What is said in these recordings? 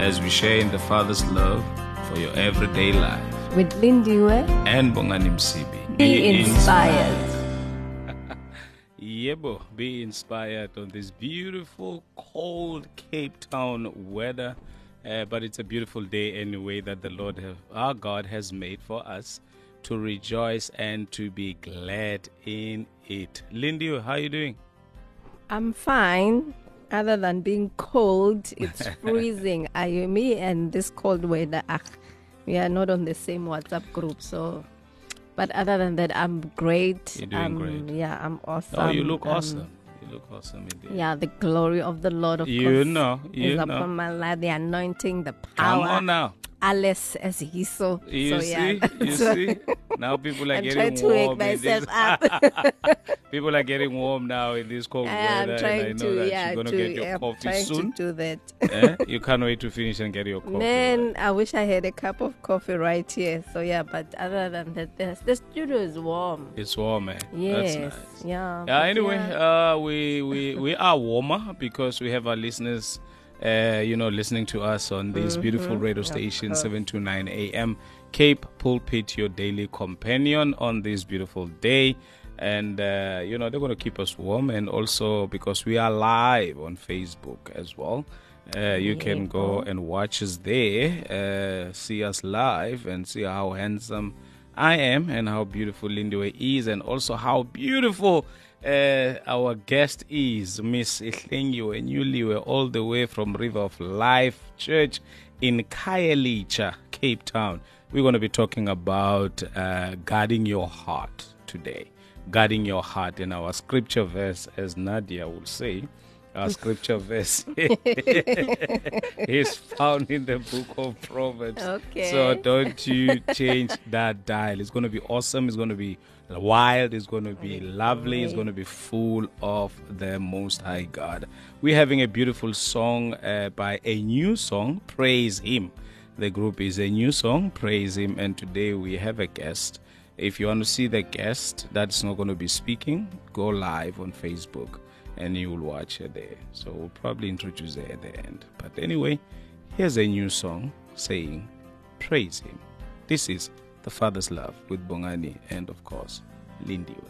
as we share in the Father's love for your everyday life. With Lindiwe, And Bongani Msibi. be inspired. Yebo, be inspired on this beautiful, cold Cape Town weather. Uh, but it's a beautiful day anyway that the Lord, have, our God, has made for us to rejoice and to be glad in it. Lindy, how are you doing? I'm fine. Other than being cold, it's freezing. I, me and this cold weather, ah, we are not on the same WhatsApp group. So, but other than that, I'm great. You're doing great. Yeah, I'm awesome. oh, you look Um, awesome. You look awesome indeed. Yeah, the glory of the Lord, of You know, you is know. upon my life. The anointing, the power. Come on now. Alice as he saw. You so, see? yeah. You So- see? Now people are I'm getting trying to wake warm. myself up. people are getting warm now in this cold I'm weather. trying and I know to, that yeah, you're going to, get your yeah, coffee trying soon. to do that. eh? You can't wait to finish and get your coffee. Man, I wish I had a cup of coffee right here. So yeah, but other than that, the, the studio is warm. It's warm, eh? Yes, That's nice. yeah. Yeah, anyway, yeah. uh, we, we, we are warmer because we have our listeners, uh, you know, listening to us on this beautiful radio station, Mm-hmm. course. 729 AM, Cape Pulpit, your daily companion on this beautiful day. And, uh, you know, they're going to keep us warm. And also because we are live on Facebook as well. Uh, you can go and watch us there, uh, see us live, and see how handsome I am and how beautiful Lindiwe is, and also how beautiful uh, our guest is, Miss Sihlengiwe Nyuliwe, all the way from River of Life Church in Khayelitsha, Cape Town. We're going to be talking about uh, guarding your heart today. Guarding your heart in our scripture verse, as Nadia will say. Our scripture verse is found in the book of Proverbs. Okay. So don't you change that dial. It's going to be awesome. It's going to be wild. It's going to be lovely. It's going to be full of the Most High God. We're having a beautiful song uh, by a new song, Praise Him. The group is a new song, Praise Him. And today we have a guest. If you want to see the guest that's not going to be speaking, go live on Facebook and you will watch her there. So we'll probably introduce her at the end. But anyway, here's a new song saying, Praise Him. This is The Father's Love with Bongani and, of course, Lindiwe.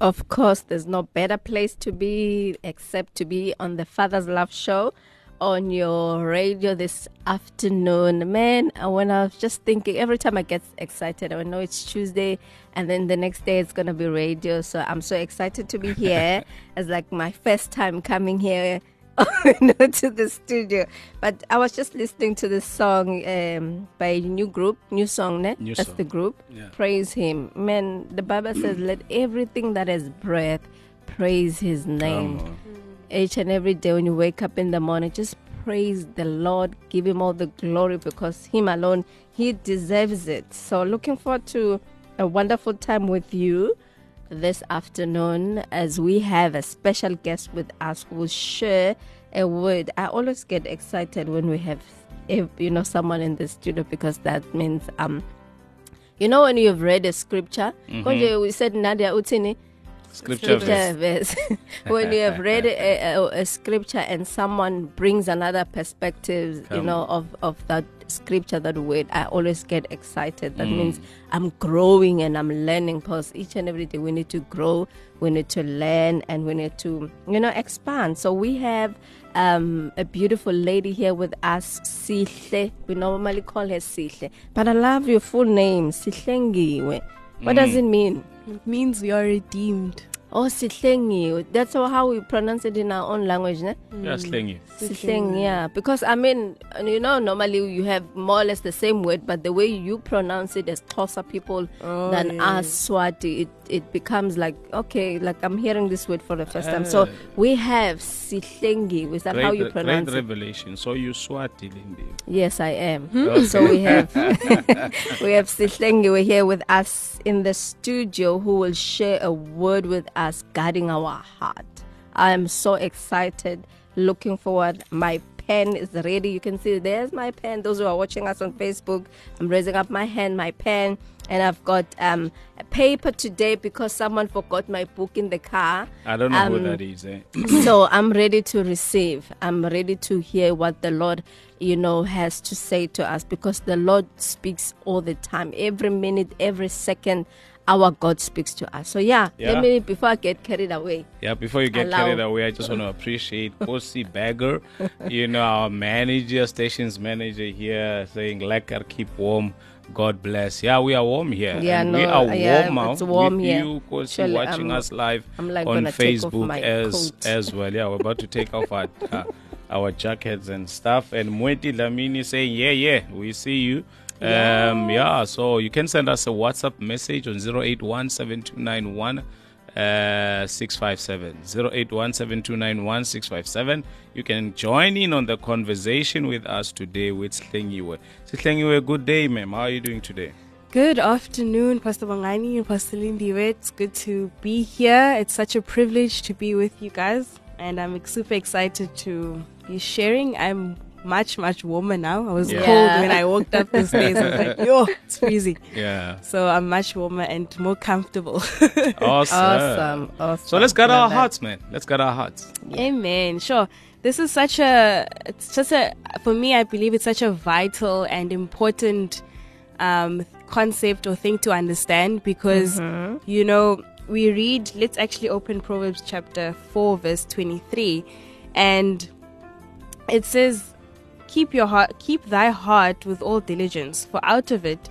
Of course, there's no better place to be except to be on the Father's Love Show on your radio this afternoon. Man, when I was just thinking, every time I get excited, I know it's Tuesday, and then the next day it's going to be radio. So I'm so excited to be here. it's like my first time coming here. to the studio, but I was just listening to this song um, by a new group, new song, ne? New That's song. the group. Yeah. Praise Him, man. The Bible says, "Let everything that has breath praise His name." Each and every day when you wake up in the morning, just praise the Lord, give Him all the glory because Him alone, He deserves it. So, looking forward to a wonderful time with you this afternoon as we have a special guest with us who will share a word. I always get excited when we have, you know, someone in the studio because that means um, you know, when you've read a scripture, konje we said Nadia Utini, Scripture verse. verse. when you have read a, a, a scripture and someone brings another perspective, you know, of, of that scripture, that word, I always get excited. That Mm. means I'm growing and I'm learning because each and every day we need to grow, we need to learn, and we need to, you know, expand. So we have um, a beautiful lady here with us, Sihle. We normally call her Sihle. But I love your full name, Sihlengiwe. What does Mm. it mean? It means we are redeemed. Oh, sihlengiwe. That's how we pronounce it in our own language, ne? Yeah, slingy. Sihlengiwe, yeah. Because I mean, you know, normally you have more or less the same word, but the way you pronounce it as Xhosa people Oh, than yeah. us Swati, it, it becomes like okay, like I'm hearing this word for the first time. So Ah. we have sihlengiwe. Is that how you pronounce great it? revelation. So you Swati, Lindy. Yes, I am. Okay. So we have we have Sihlengiwe here with us in the studio who will share a word with us guarding our heart. I am so excited, looking forward. My pen is ready. You can see there's my pen. Those who are watching us on Facebook, I'm raising up my hand, my pen, and I've got um, a paper today because someone forgot my book in the car. I don't know who Um, that is. Eh? so I'm ready to receive. I'm ready to hear what the Lord, you know, has to say to us because the Lord speaks all the time, every minute, every second. Our God speaks to us. So yeah, Yeah. let me before I get carried away. Yeah, before you get Allow- carried away, I just want to appreciate Kosi Bagger, you know, our manager, stations manager here, saying, Lekar, keep warm. God bless. Yeah, we are warm here. Yeah, no, we are yeah, warm now it's warm here. you, Kosi, Surely watching I'm- us live I'm like on gonna take off Facebook my as coat. as well. Yeah, we're about to take off our uh, our jackets and stuff. And Mweti Dlamini saying, yeah, yeah, we see you. Um, yeah, so you can send us a WhatsApp message on 081 uh, 657 081 You can join in on the conversation with us today with Slengiwe. Slengiwe, good day, ma'am. How are you doing today? Good afternoon, Pastor Bongani and Pastor Lindy. It's good to be here. It's such a privilege to be with you guys, and I'm super excited to be sharing. I'm much, much warmer now. I was Yeah. cold when I walked up the stairs. I was like, yo, it's freezing. Yeah. So I'm much warmer and more comfortable. Awesome. Awesome, awesome. So let's get our that. hearts, man. Let's get our hearts. Amen. Sure. This is such a, it's just a, for me, I believe it's such a vital and important um, concept or thing to understand because, you know, we read, let's actually open Proverbs chapter 4, verse 23, and it says, Keep your heart, keep thy heart with all diligence, for out of it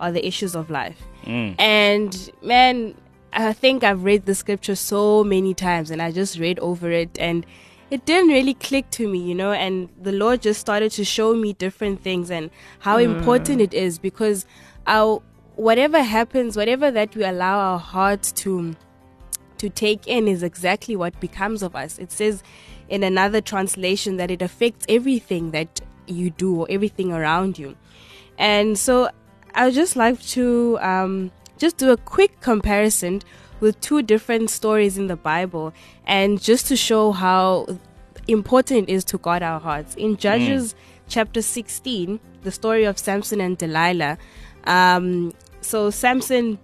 are the issues of life. Mm. And man, I think I've read the scripture so many times and I just read over it and it didn't really click to me, you know, and the Lord just started to show me different things and how mm. important it is because our whatever happens, whatever that we allow our hearts to to take in is exactly what becomes of us. It says in another translation that it affects everything that you do or everything around you. And so I would just like to um, just do a quick comparison with two different stories in the Bible and just to show how important it is to guard our hearts. In Judges chapter 16, the story of Samson and Delilah. Um, so Samson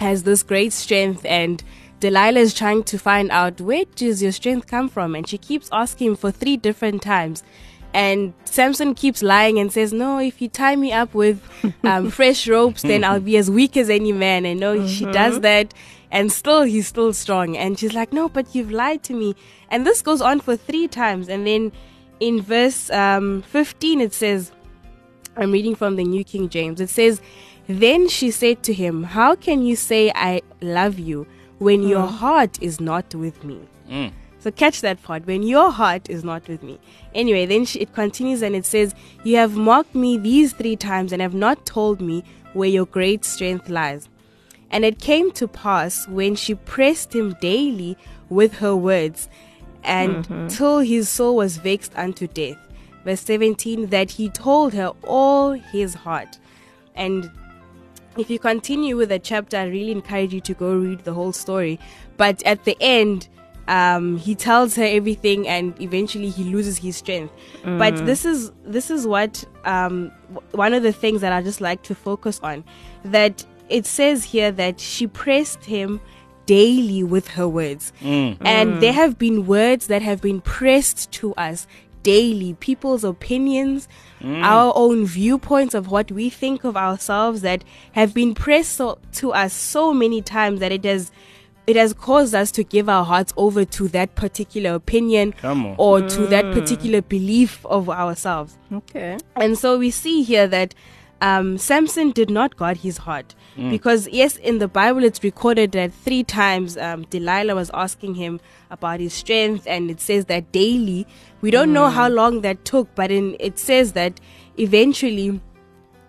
has this great strength and Delilah is trying to find out where does your strength come from? And she keeps asking for three different times. And Samson keeps lying and says no if you tie me up with um, fresh ropes then I'll be as weak as any man. And no she does that. And still he's still strong. And she's like no but you've lied to me. And this goes on for three times. And then in verse um, 15 it says I'm reading from the New King James. It says, Then she said to him, How can you say I love you when your mm. heart is not with me? Mm. So catch that part. When your heart is not with me. Anyway, then she, it continues and it says, You have mocked me these three times and have not told me where your great strength lies. And it came to pass when she pressed him daily with her words, and mm-hmm. till his soul was vexed unto death. Verse 17 that he told her all his heart. And if you continue with the chapter, I really encourage you to go read the whole story. But at the end, um, he tells her everything, and eventually he loses his strength. But this is this is what um, w- one of the things that I just like to focus on. That it says here that she pressed him daily with her words, and there have been words that have been pressed to us daily people's opinions mm. our own viewpoints of what we think of ourselves that have been pressed so, to us so many times that it has it has caused us to give our hearts over to that particular opinion Come on. or to that mm. particular belief of ourselves Okay. and so we see here that um, Samson did not guard his heart because yes, in the Bible it's recorded that three times um, Delilah was asking him about his strength, and it says that daily. We don't know how long that took, but in it says that eventually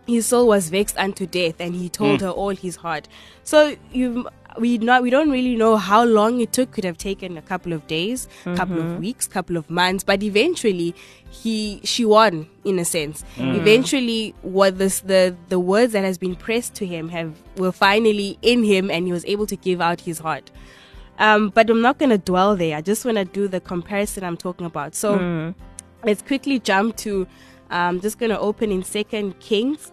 his soul was vexed unto death, and he told her all his heart. So you. We not we don't really know how long it took. Could have taken a couple of days, couple of mm-hmm. weeks, couple of months, but eventually he she won in a sense. Mm. Eventually, what this the the words that has been pressed to him have were finally in him, and he was able to give out his heart. Um, but I'm not gonna dwell there. I just want to do the comparison I'm talking about. So mm. let's quickly jump to. I'm just gonna open in Second Kings,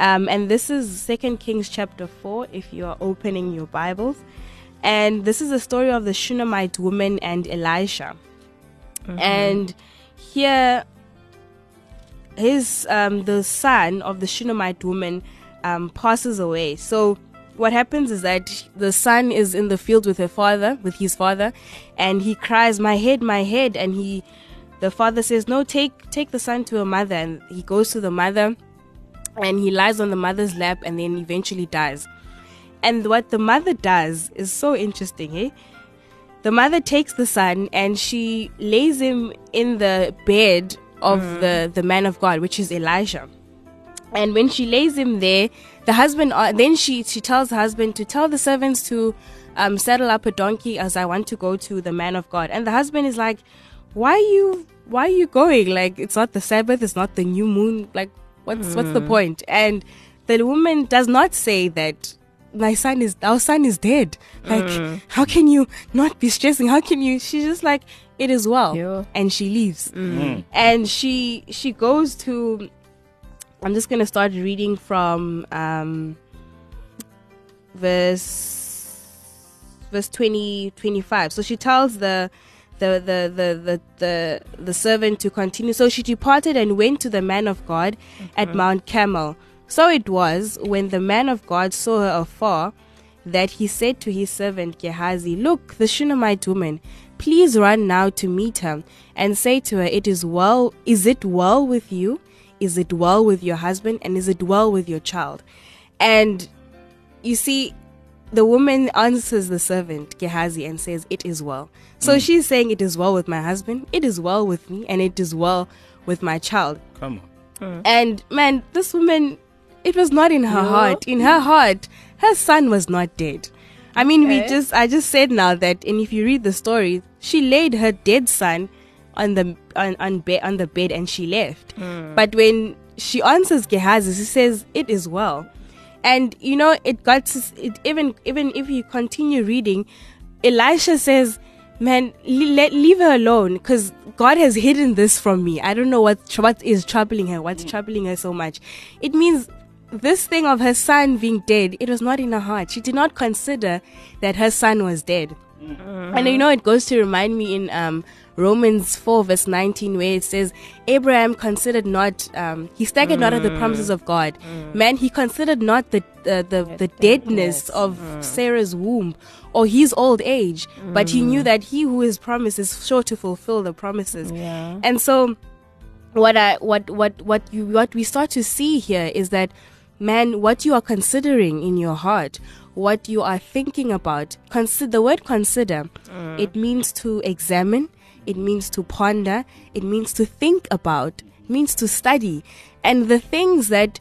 um, and this is Second Kings chapter four. If you are opening your Bibles, and this is the story of the Shunammite woman and Elisha, and here his um, the son of the Shunammite woman um, passes away. So what happens is that the son is in the field with her father, with his father, and he cries, "My head, my head!" And he, the father says, "No, take take the son to a mother." And he goes to the mother, and he lies on the mother's lap, and then eventually dies. And what the mother does is so interesting, eh? The mother takes the son and she lays him in the bed of the, the man of God, which is Elijah. And when she lays him there, the husband, uh, then she, she tells the husband to tell the servants to um, saddle up a donkey as I want to go to the man of God. And the husband is like, why are you, why are you going? Like, it's not the Sabbath, it's not the new moon. Like, what's, what's the hmm. point? And the woman does not say that my son is our son is dead. Like hmm. how can you not be stressing? How can you she's just like it is well. Yeah. and she leaves. Hmm. And she she goes to i'm just gonna start reading from um verse verse 20 25 so she tells the the, the, the, the, the, the servant to continue. So she departed and went to the man of God at Mount Carmel. So it was when the man of God saw her afar that he said to his servant Gehazi, Look, the Shunammite woman, please run now to meet her and say to her, It is well, is it well with you? Is it well with your husband? And is it well with your child? And you see, the woman answers the servant Gehazi and says, It is well. So mm. she's saying, It is well with my husband, it is well with me, and it is well with my child. Come on. Mm. And man, this woman, it was not in her Yeah. heart. In her heart, her son was not dead. I mean, we just, I just said now that, and if you read the story, she laid her dead son on the on on, be- on the bed and she left. Mm. But when she answers Gehazi, she says, "It is well." And you know, it got to, it even even if you continue reading, Elisha says, "Man, le- let leave her alone, because God has hidden this from me. I don't know what what is troubling her. What's mm. troubling her so much? It means." This thing of her son being dead, it was not in her heart. She did not consider that her son was dead. Mm-hmm. And you know, it goes to remind me in um, Romans 4, verse 19, where it says, Abraham considered not, um, he staggered not at the mm. promises of God. Mm. Man, he considered not the, uh, the, the, the deadness of mm. Sarah's womb or his old age, but he knew that he who is promised is sure to fulfill the promises. Yeah. And so, what I what what what you what we start to see here is that man what you are considering in your heart what you are thinking about consider the word consider it means to examine it means to ponder it means to think about it means to study. And the things that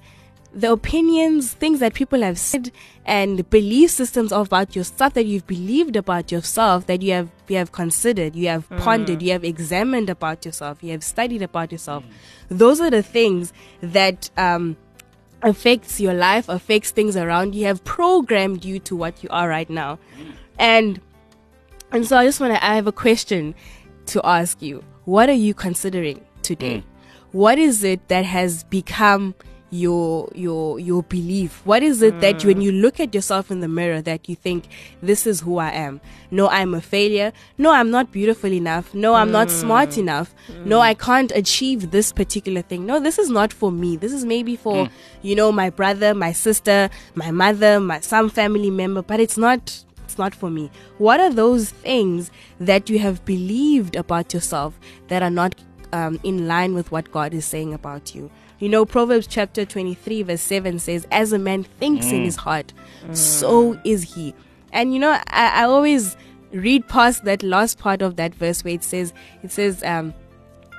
the opinions, things that people have said, and belief systems about your stuff that you've believed about yourself that you have you have considered, you have pondered, you have examined about yourself, you have studied about yourself. Those are the things that um, affects your life, affects things around you, have programmed you to what you are right now, and and so I just want to. I have a question to ask you. What are you considering today? Mm. What is it that has become your your your belief? What is it that when mm. you look at yourself in the mirror that you think this is who I am? No, I'm a failure. No, I'm not beautiful enough. No, I'm not smart mm. enough. No, mm. I can't achieve this particular thing. No, this is not for me. This is maybe for you know my brother, my sister, my mother, my some family member, but it's not it's not for me. What are those things that you have believed about yourself that are not um, in line with what God is saying about you. You know, Proverbs chapter 23, verse 7 says, As a man thinks in mm. his heart, mm. so is he. And you know, I, I always read past that last part of that verse where it says, It says, um,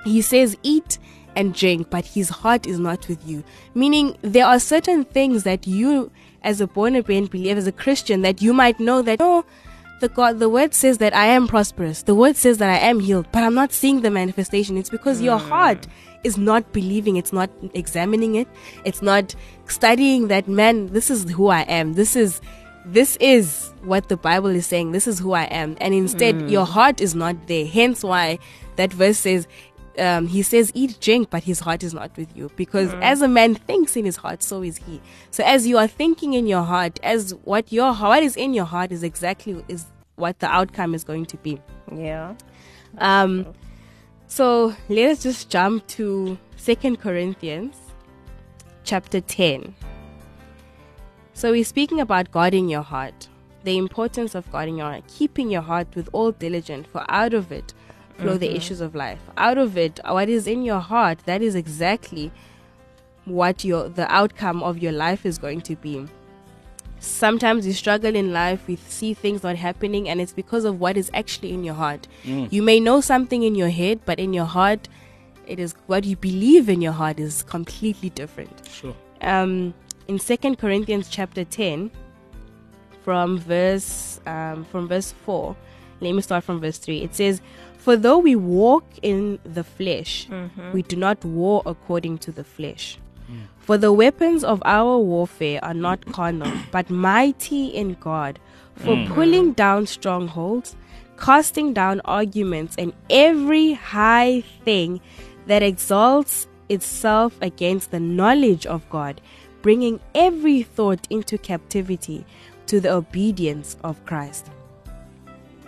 He says, Eat and drink, but his heart is not with you. Meaning, there are certain things that you, as a born again believer, as a Christian, that you might know that, oh, the God, the word says that I am prosperous. The word says that I am healed, but I'm not seeing the manifestation. It's because your mm. heart is not believing. It's not examining it. It's not studying that man. This is who I am. This is, this is what the Bible is saying. This is who I am. And instead, your heart is not there. Hence why that verse says, um, he says, eat, drink, but his heart is not with you. Because as a man thinks in his heart, so is he. So as you are thinking in your heart, as what your what is in your heart is exactly is what the outcome is going to be. Yeah. Um, so let us just jump to Second Corinthians, chapter ten. So we're speaking about guarding your heart, the importance of guarding your heart, keeping your heart with all diligence, for out of it flow the mm-hmm. issues of life. Out of it, what is in your heart, that is exactly what your the outcome of your life is going to be. Sometimes we struggle in life, we see things not happening, and it's because of what is actually in your heart. You may know something in your head, but in your heart, it is what you believe in your heart is completely different. Sure. Um, in Second Corinthians chapter ten, from verse um, from verse four. Let me start from verse three. It says, "For though we walk in the flesh, we do not war according to the flesh." For the weapons of our warfare are not carnal, but mighty in God, for mm. pulling down strongholds, casting down arguments, and every high thing that exalts itself against the knowledge of God, bringing every thought into captivity to the obedience of Christ.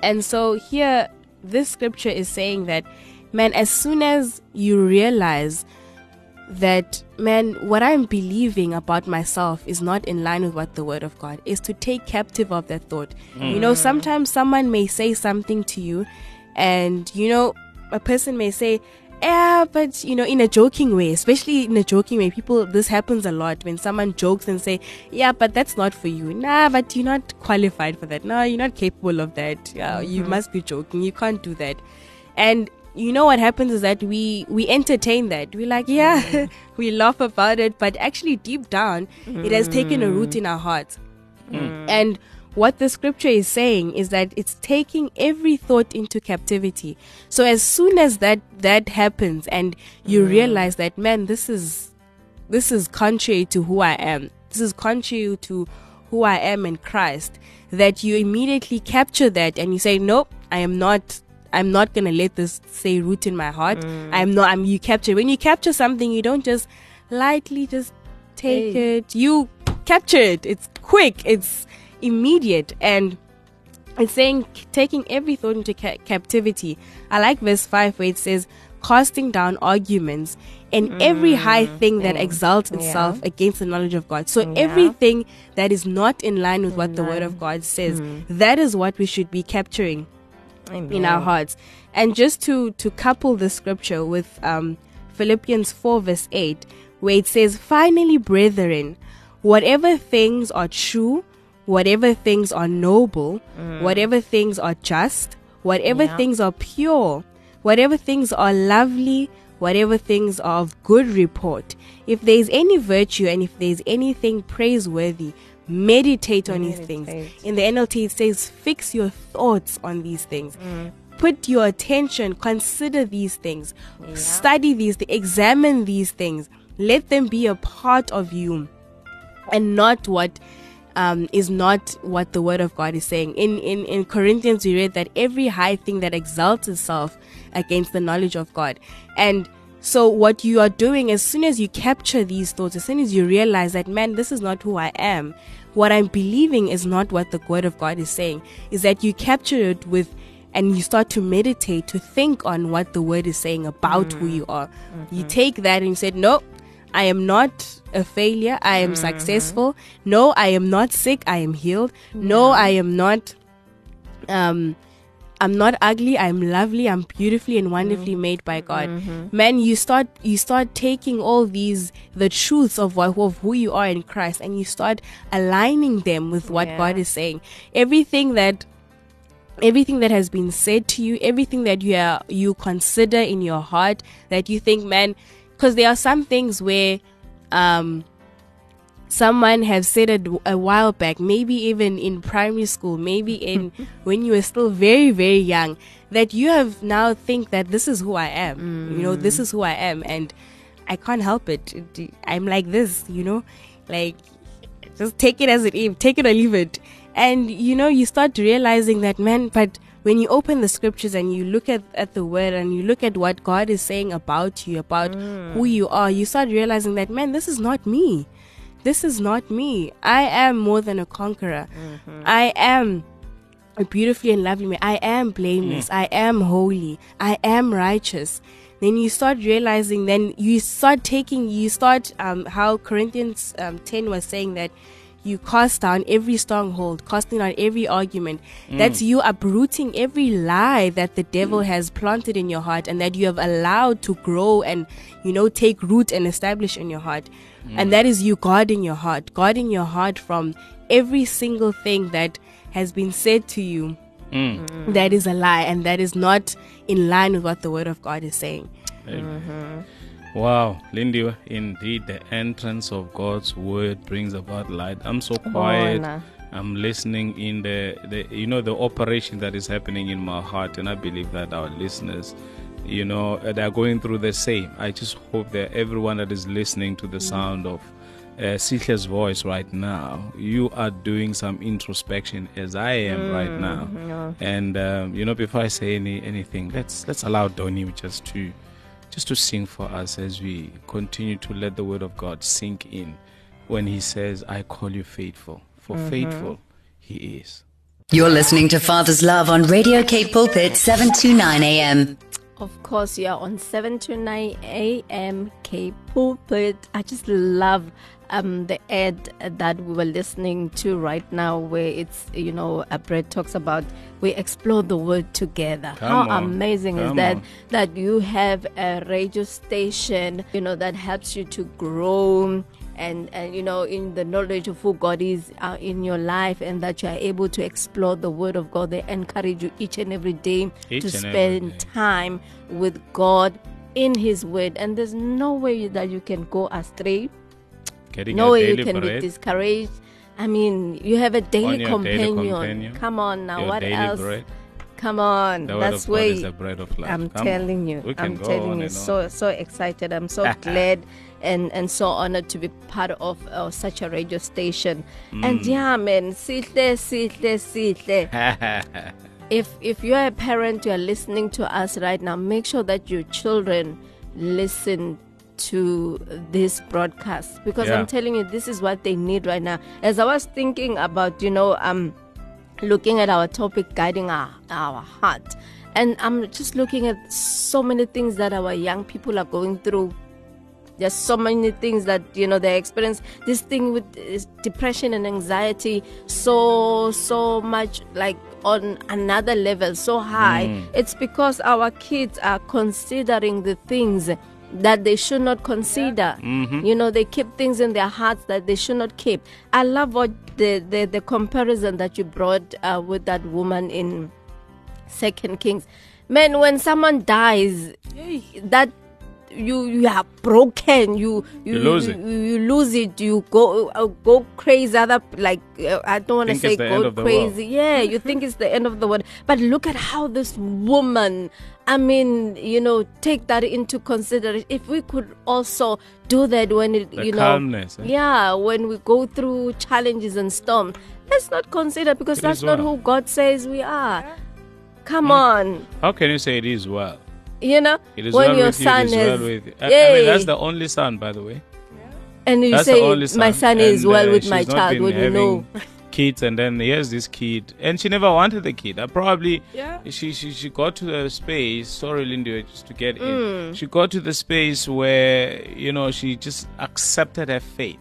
And so here, this scripture is saying that, man, as soon as you realize that man what i'm believing about myself is not in line with what the word of god is to take captive of that thought. You know mm. sometimes someone may say something to you and you know a person may say yeah but you know in a joking way especially in a joking way. People this happens a lot when someone jokes and say yeah but that's not for you. Nah but you're not qualified for that. No you're not capable of that. Yeah, you mm-hmm. must be joking. You can't do that. And you know what happens is that we we entertain that. We're like yeah mm. we laugh about it but actually deep down it has taken a root in mm. our hearts. Mm. And what the scripture is saying is that it's taking every thought into captivity. So as soon as that that happens and you realize that man this is this is contrary to who I am. This is contrary to who I am in Christ. That you immediately capture that and you say, Nope, I am not I'm not gonna let this say root in my heart. Mm. I'm not I'm you capture when you capture something you don't just lightly just take Hey. it. You capture it. It's quick, it's immediate and it's saying taking every thought into ca- captivity. I like verse 5 where it says, casting down arguments and every mm. high thing that mm. exalts itself against the knowledge of God. So everything that is not in line with what the word of God says, that is what we should be capturing in our hearts. And just to to couple the scripture with um, Philippians 4 verse 8, where it says, Finally, brethren, whatever things are true, whatever things are noble, whatever things are just, whatever Yeah. things are pure, whatever things are lovely, whatever things are of good report, if there is any virtue and if there is anything praiseworthy, meditate on these things. In the NLT, it says, fix your thoughts on these things. Put your attention, consider these things, study these, th- examine these things. Let them be a part of you and not what um, is not what the word of God is saying. In, in in Corinthians, we read that every high thing that exalts itself against the knowledge of God, and so what you are doing as soon as you capture these thoughts, as soon as you realize that man, this is not who I am. What I'm believing is not what the word of God is saying. Is that you capture it with and you start to meditate to think on what the word is saying about who mm. you are. You mm-hmm. take that and you said, No, I am not a failure. I am mm-hmm. successful. No, I am not sick. I am healed. No, I am not um I'm not ugly. I'm lovely. I'm beautifully and wonderfully made by God. Man, you start you start taking all these the truths of what of who you are in Christ, and you start aligning them with what Yeah. God is saying. Everything that everything that has been said to you, everything that you are, you consider in your heart that you think, man, because there are some things where um someone have said it a while back, maybe even in primary school, maybe in when you were still very, very young, that you have now think that this is who I am. You know, this mm. is who I am, and I can't help it. It- I'm like this, you know, like just take it as it is, take it or leave it. And you know, you start realizing that, man, but when you open the scriptures and you look at, at the word and you look at what God is saying about you, about who mm. you are, you start realizing that, man, this is not me. This is not me. I am more than a conqueror. I am a beautifully and lovely man. I am blameless. I am holy. I am righteous. Then you start realizing, then you start taking, you start, um, how Corinthians um, 10 was saying that you cast down every stronghold, casting down every argument. Mm. That's you uprooting every lie that the devil mm. has planted in your heart and that you have allowed to grow and, you know, take root and establish in your heart. Mm. And that is you guarding your heart, guarding your heart from every single thing that has been said to you that is a lie and that is not in line with what the word of God is saying. Wow, Lindy, indeed, the entrance of God's word brings about light. I'm so quiet. Bona. I'm listening in the, the, you know, the operation that is happening in my heart, and I believe that our listeners, you know, they're going through the same. I just hope that everyone that is listening to the sound of uh, voice right now, you are doing some introspection as I am right now. And um, you know, before I say any anything, let's let's allow Donny just to just to sing for us as we continue to let the word of God sink in when he says, I call you faithful, for mm-hmm. faithful he is. You're listening to Father's Love on Radio K Pulpit 729 AM. Of course, you are on 7 to 9 a.m. K Pulpit. I just love um, the ad that we were listening to right now, where it's, you know, uh, Brett talks about we explore the word together. Come How on, amazing is that? on. That you have a radio station, you know, that helps you to grow and and you know in the knowledge of who God is uh, in your life and that you are able to explore the word of God they encourage you each and every day Each to spend day. time with God in his word and there's no way that you can go astray Getting no way you can be discouraged I mean you have a daily, your daily companion. companion, come on now your what else bread. come on The that's of God the bread of life. I'm Come telling you. I'm telling you. So so excited. I'm so glad and and so honored to be part of uh, such a radio station. Mm. And yeah, man, sihle sihle sihle. if if you are a parent, you are listening to us right now. Make sure that your children listen to this broadcast because Yeah. I'm telling you, this is what they need right now. As I was thinking about, you know, um looking at our topic guiding our, our heart and i'm just looking at so many things that our young people are going through there's so many things that you know they experience this thing with depression and anxiety so so much like on another level so high it's because our kids are considering the things that they should not consider. You know they keep things in their hearts that they should not keep. I love what the the, the comparison that you brought uh, with that woman in second kings. Man when someone dies that you you are broken you you, You lose you, it. you lose it you go uh, go crazy other like uh, i don't want to say it's the end go of the world. crazy yeah you think it's the end of the world but look at how this woman i mean you know take that into consideration if we could also do that when it The you know eh? yeah when we go through challenges and storms let's not consider because It that's not well. who god says we are come Hmm. on How can you say it is well? You know It is when well your with son you, it is, is well with you. I, I, mean, that's the only son, by the way. and you That's say son. my son is And, well uh, with my child when you know kids, and then here's this kid, and she never wanted the kid. I probably Yeah. she she she got to the space. Sorry, Lindy, just to get Mm. in. She got to the space where you know she just accepted her fate.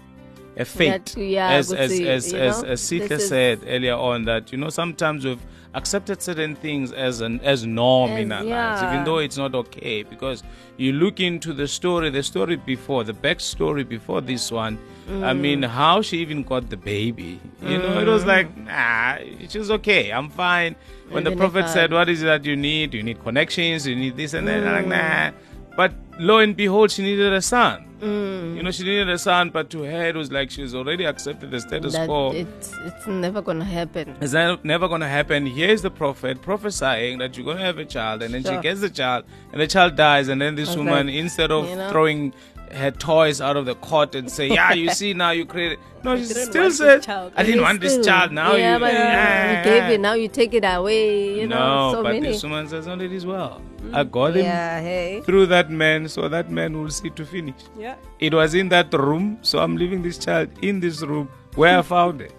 A fate, yeah, as as to- as as, know, as Sita said earlier on, that you know sometimes we've accepted certain things as an as norm in As- our lives, even though it's not okay. Because you look into the story, the story before, the backstory before this one. I Mm. mean, how she even got the baby. You know, it was like, nah, she's okay. I'm fine. When the prophet said, "What is it that you need? You need connections. You need this and that." I'm like, Mm. nah. But lo and behold, she needed a son. Mm. You know, she needed a son, but to her it was like she was already accepted the status That quo. it's it's never gonna happen. It's ne- never going to happen. Here's the prophet prophesying that you're going to have a child, and then she gets the child, and the child dies, and then this woman, like, instead of you know? throwing her toys out of the cot and say, "Yeah, you see now you created," no, she still said, child. "I didn't want is this child." Now yeah, you, but Ah, you gave it. Now you take it away. You no, know, so but many. this woman says, "No, it is well. I got him Yeah, hey. through that man, so that man will see to finish." Yeah. It was in that room, so I'm leaving this child in this room where I found it.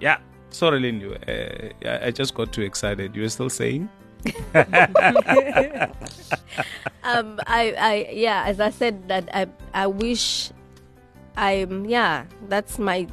Yeah. Sorry, Lindy. Uh, I- I just got too excited. You were still saying? um, I, I, yeah, as I said, that I, I wish, I'm, yeah, that's my,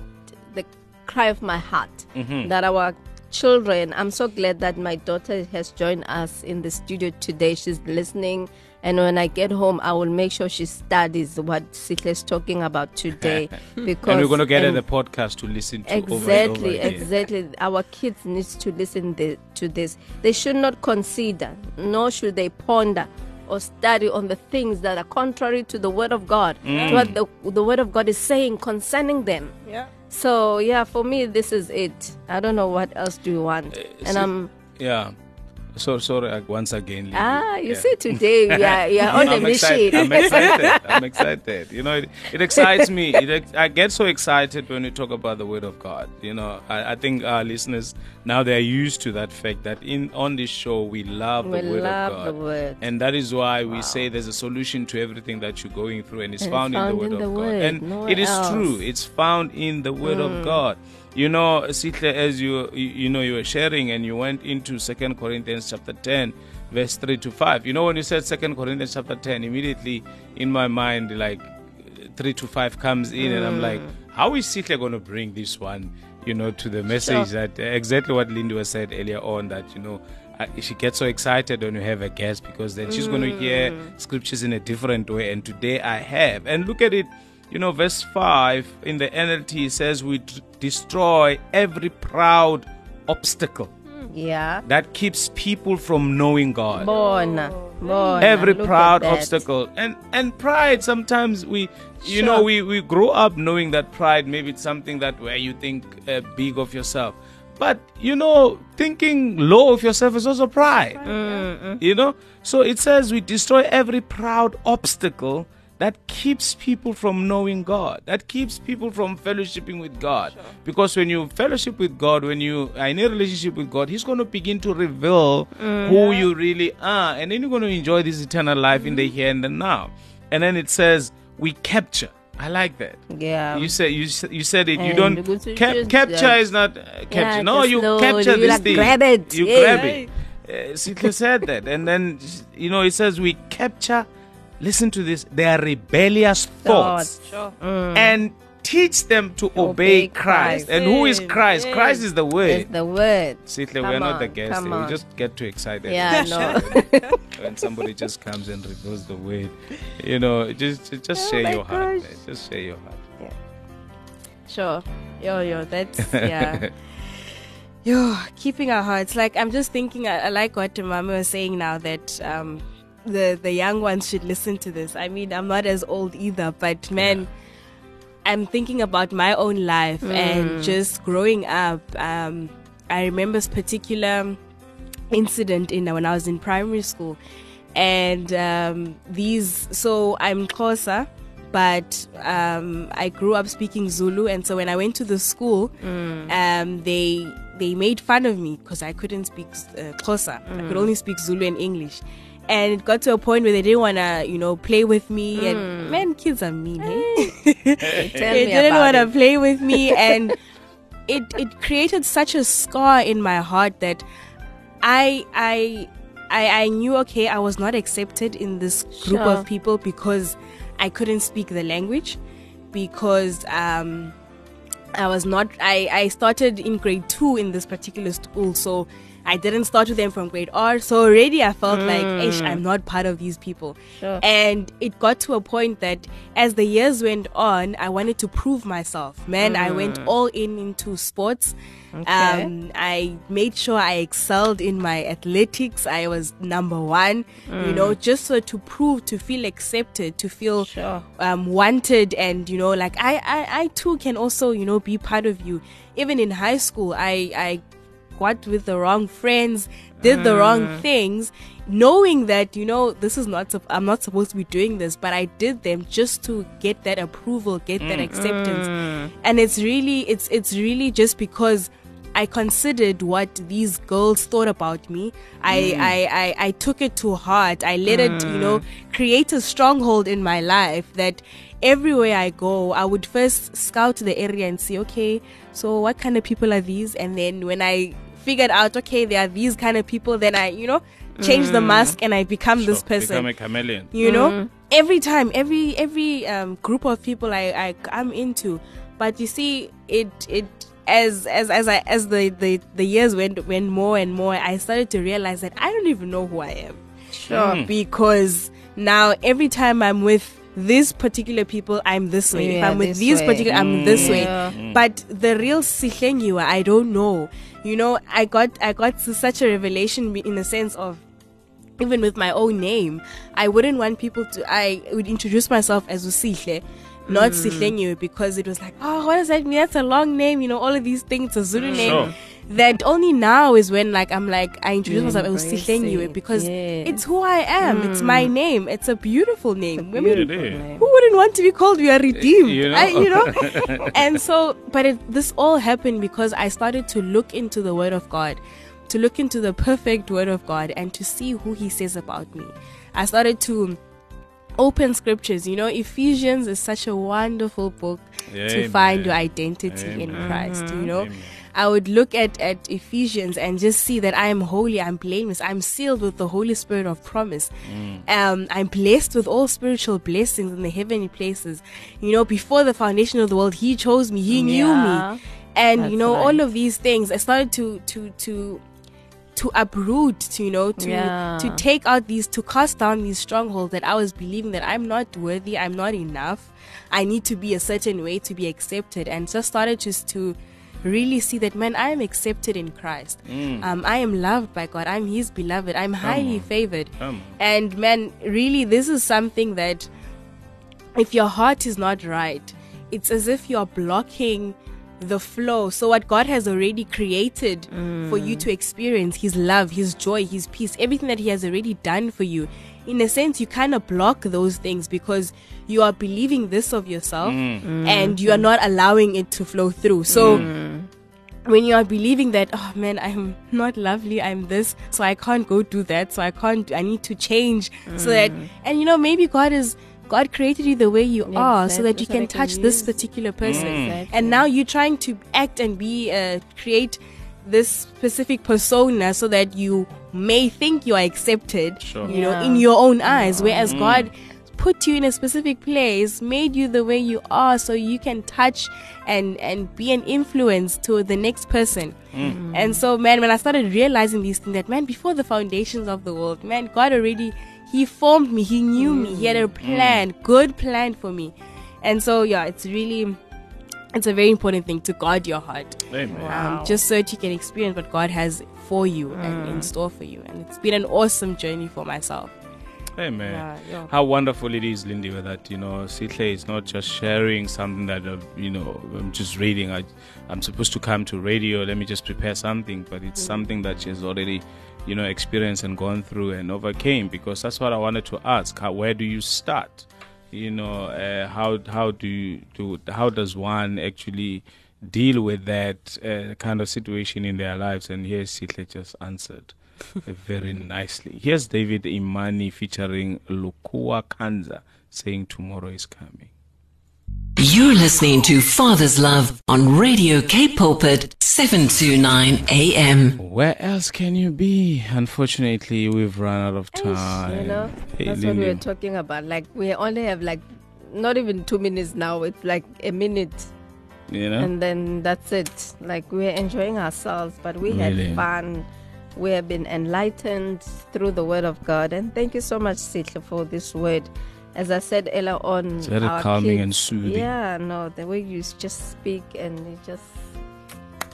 the cry of my heart Mm-hmm. that our children. I'm so glad that my daughter has joined us in the studio today. She's listening, and when I get home, I will make sure she studies what Sihle is talking about today. Because and we're going to get her the podcast to listen to over and over Exactly, again. exactly. Our kids need to listen the, to this. They should not consider, nor should they ponder or study on the things that are contrary to the word of God, Mm. to what the, the word of God is saying concerning them. Yeah. So yeah, for me, this is it. I don't know what else do you want, and see- I'm Yeah. So sorry uh, once again. Lindy. ah, you Yeah. see today, yeah, are on a I'm excited. mission. I'm excited. I'm excited. You know, it, it excites me. It, I get so excited when we talk about the Word of God. You know, I, I think our listeners now they're used to that fact that in on this show we love We the Word love of the God, Word. and that is why we say there's a solution to everything that you're going through, and it's And found, found in the Word in the of God. Word, And nowhere it is else. Mm. true. It's found in the Word of God. You know, Sihle, as you you know you were sharing and you went into Second Corinthians chapter ten, verse three to five. You know, when you said Second Corinthians chapter ten, immediately in my mind like three to five comes in, and I'm like, how is Sihle going to bring this one? You know, to the message that exactly what Linda was said earlier on that you know. uh, She gets so excited when you have a guest because then she's going to hear scriptures in a different way. And today I have. And look at it you know, verse 5 in the NLT says, We d- destroy every proud obstacle yeah, that keeps people from knowing God. born, born. Every Look proud obstacle. And and pride, sometimes we, you Sure. know, we, we grow up knowing that pride, maybe it's something that where you think uh, big of yourself. But, you know, thinking low of yourself is also pride. You know? So it says we destroy every proud obstacle that keeps people from knowing God, that keeps people from fellowshipping with God. Because when you fellowship with God, when you are in a relationship with God, He's going to begin to reveal who you really are. And then you're going to enjoy this eternal life in the here and the now. And then it says, we capture. I like that. Yeah. You said you you said it. You don't cap- capture is not uh, capture. Yeah, no, you slowly, capture you this like thing. grab it. You Yeah. grab it. Uh, Sihle said that, and then you know it says we capture. Listen to this. Their rebellious thoughts, Thoughts. and teach them to obey, Obey Christ. Christ. And who is Christ? yes. Christ is the word. It's the word. Sihle, we Come are not the on, guests. We just get too excited. Yeah, no. when somebody just comes and reveals the word, you know, just just, just Oh share my your heart. gosh. man. Just share your heart. Sure. Yo, yo, that's, yeah. Yo, keeping our hearts. Like, I'm just thinking, I, I like what Mama was saying now that um, the, the young ones should listen to this. I mean, I'm not as old either, but man, I'm thinking about my own life and just growing up. Um, I remember this particular incident in when I was in primary school, and um, these. So I'm Xhosa, but um, I grew up speaking Zulu, and so when I went to the school, um, they they made fun of me because I couldn't speak uh, Xhosa. I could only speak Zulu and English. And it got to a point where they didn't want to, you know, play with me. And man, kids are mean, hey? They didn't want to play with me and it it created such a scar in my heart that I I I, I knew okay I was not accepted in this group Sure. of people because I couldn't speak the language because um I was not I, I started in grade two in this particular school so I didn't start with them from grade R. So already I felt like, ish, I'm not part of these people. Sure. And it got to a point that as the years went on, I wanted to prove myself. Man, I went all in into sports. Okay. Um, I made sure I excelled in my athletics. I was number one, you know, just so to prove, to feel accepted, to feel Sure. um, wanted, and you know, like I, I, I too can also, you know, be part of you. Even in high school, I, I got with the wrong friends, did the wrong uh. things, knowing that you know this is not. I'm not supposed to be doing this, but I did them just to get that approval, get that mm, acceptance, mm. and it's really, it's it's really just because. I considered what these girls thought about me. I, mm. I, I, I took it to heart. I let it, you know, create a stronghold in my life that everywhere I go, I would first scout the area and see, okay, so what kind of people are these? And then when I figured out, okay, there are these kind of people, then I, you know, change the mm. mask and I become this person Become a chameleon. you know? Mm. Every time every every um, group of people I, I i'm into. But you see it it as as as I as the the, the years went went more and more i started to realize that i don't even know who i am. Sure. Mm. because now every time i'm with these particular people i'm this way. If i'm with this these way. particular i'm this Yeah. way but the real Sihlengiwe, i don't know you know i got i got to such a revelation in the sense of even with my own name, I wouldn't want people to. I would introduce myself as Usihle, not Mm. Sihlengiwe, because it was like, oh, what does that mean? That's a long name, you know, all of these things, a Zulu name. Sure. That only now is when, like, I'm like, I introduce You myself as embrace Sihlengiwe it, because yes. it's who I am. It's my mm. name. It's a beautiful name. I mean, It is. who wouldn't want to be called we are redeemed You know? I- you know and so but it, this all happened because i started to look into the word of god to look into the perfect word of god and to see who he says about me i started to open scriptures you know ephesians is such a wonderful book to Amen. find your identity in christ you mm-hmm. know Amen. I would look at, at Ephesians and just see that I am holy, I'm blameless, I'm sealed with the Holy Spirit of promise. Um, I'm blessed with all spiritual blessings in the heavenly places. You know, before the foundation of the world, He chose me, He knew Yeah. me, and you That's know all of these things. I started to to to to uproot, to you know, to Yeah. to take out these, to cast down these strongholds that I was believing that I'm not worthy, I'm not enough, I need to be a certain way to be accepted, and just started just to really see that man, I am accepted in Christ. Um, I am loved by God. I'm His beloved. I'm highly favored. And man, really, this is something that if your heart is not right, it's as if you're blocking the flow. So, what God has already created for you to experience His love, His joy, His peace, everything that He has already done for you, in a sense, you kind of block those things because you are believing this of yourself mm. and you are not allowing it to flow through. So, mm. when you are believing that oh man i'm not lovely i'm this so i can't go do that so i can't i need to change so that and you know maybe god is god created you the way you are so that you so can can touch this particular person. Mm. Exactly. and now you're trying to act and be uh, create this specific persona so that you may think you are accepted Sure. you know in your own eyes whereas mm. god put you in a specific place made you the way you are so you can touch and and be an influence to the next person. Mm. And so man when i started realizing these things that man before the foundations of the world man god already he formed me he knew me he had a mm. plan good plan for me. And so yeah it's really it's a very important thing to guard your heart Amen. um, just so that you can experience what god has for you and in store for you and it's been an awesome journey for myself Amen. Yeah, yeah. How wonderful it is, Lindy, that you know, Sihle is not just sharing something that uh, you know I'm just reading. I, I'm supposed to come to radio. Let me just prepare something, but it's something that she's already, you know, experienced and gone through and overcame. Because that's what I wanted to ask. How, where do you start? You know, uh, how how do you do? How does one actually deal with that uh, kind of situation in their lives? And here Sihle just answered very nicely. Here's David Imani featuring Lokua Kanza saying tomorrow is coming. You're listening to Father's Love on Radio Cape Pulpit 729 AM. Where else can you be? Unfortunately, we've run out of time. You know, Hey, that's what we were talking about. Like we only have like not even two minutes now. It's like a minute, You know? and then that's it. Like we're enjoying ourselves, but we Really? had fun. we have been enlightened through the word of God. And thank you so much, Sihle, for this word. As I said earlier on, It's very calming kids- and soothing. Yeah, no, the way you just speak and you just,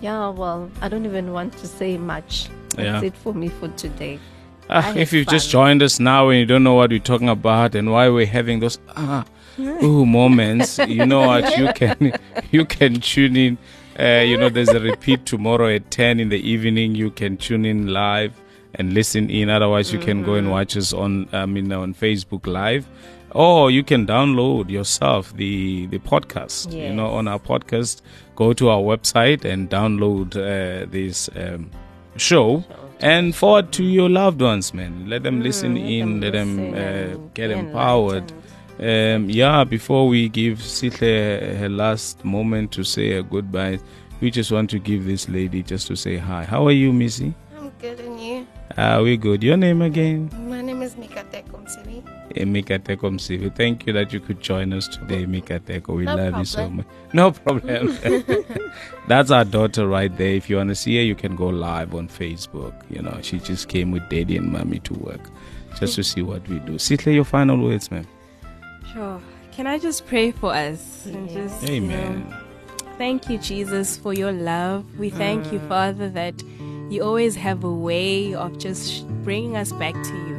yeah, well, I don't even want to say much. That's Yeah. it for me for today. Ah, if you've just joined us now and you don't know what we're talking about and why we're having those ah ooh moments, you know what you can you can tune in. Uh, you know, there's a repeat tomorrow at ten in the evening. You can tune in live and listen in. Otherwise, you can go and Mm-hmm. watch us on I mean on Facebook Live, or you can download yourself the the podcast. You know, on our podcast, go to our website and download uh, this um, show and forward to your loved ones, man. Let them listen Mm, let in. them Let them uh, get empowered. Um, yeah, before we give Sihle her last moment to say a goodbye, we just want to give this lady just to say hi. How are you, Missy? I'm good and you? Are we good? Your name again? Mikateko Msivi. Thank you that you could join us today, Mikateko. We No love you so much. No problem. That's our daughter right there. If you want to see her, you can go live on Facebook. You know, she just came with daddy and mommy to work just to see what we do. Sihle, your final words, ma'am. Sure. Can I just pray for us? And just, you know, Amen. Thank you, Jesus, for your love. We thank you, mm. Father, that you always have a way of just bringing us back to you,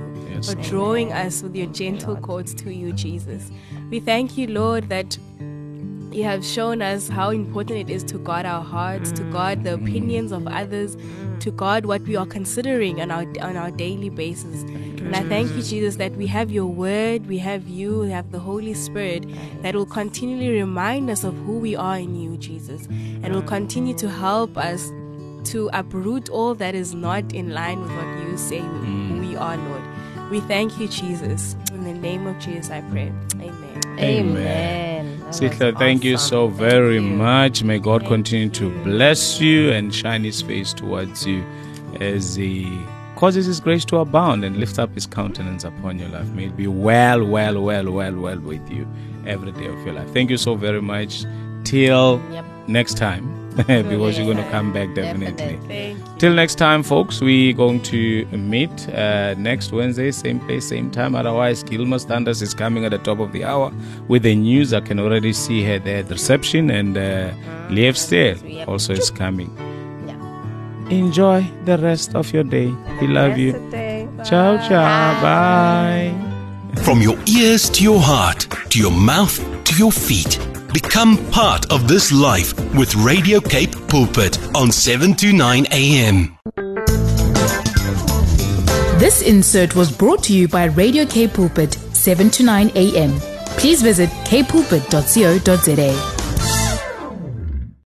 Yes, or Lord. drawing us with your gentle cords to you, Jesus. We thank you, Lord, that you have shown us how important it is to guard our hearts, to guard the opinions of others, to guard what we are considering on our on our daily basis. And I thank you, Jesus, that we have your word, we have you, we have the Holy Spirit that will continually remind us of who we are in you, Jesus, and will continue to help us to uproot all that is not in line with what you say who we are, Lord. We thank you, Jesus. In the name of Jesus, I pray. Amen. Amen. That was Sihle, thank you so very you. much. May God continue to bless you and shine his face towards you as he causes his grace to abound and lift up his countenance upon your life. May it be well, well, well, well, well with you every day of your life. Thank you so very much. Till Yep. next time, because you're going to come back definitely. Definitely. Thank you. Till next time, folks, we're going to meet uh, next Wednesday, same place, same time. Otherwise, Gilma Standards is coming at the top of the hour with the news. I can already see her there at the reception, and uh, Liev Stale Yep. also is coming. Yeah. Enjoy the rest of your day. We love you. Blessed day. Ciao, ciao. Bye. From your ears to your heart, to your mouth to your feet. Become part of this life with Radio Cape Pulpit on 7 to 9 a.m. This insert was brought to you by Radio Cape Pulpit, 7 to 9 a.m. Please visit kpulpit.co.za.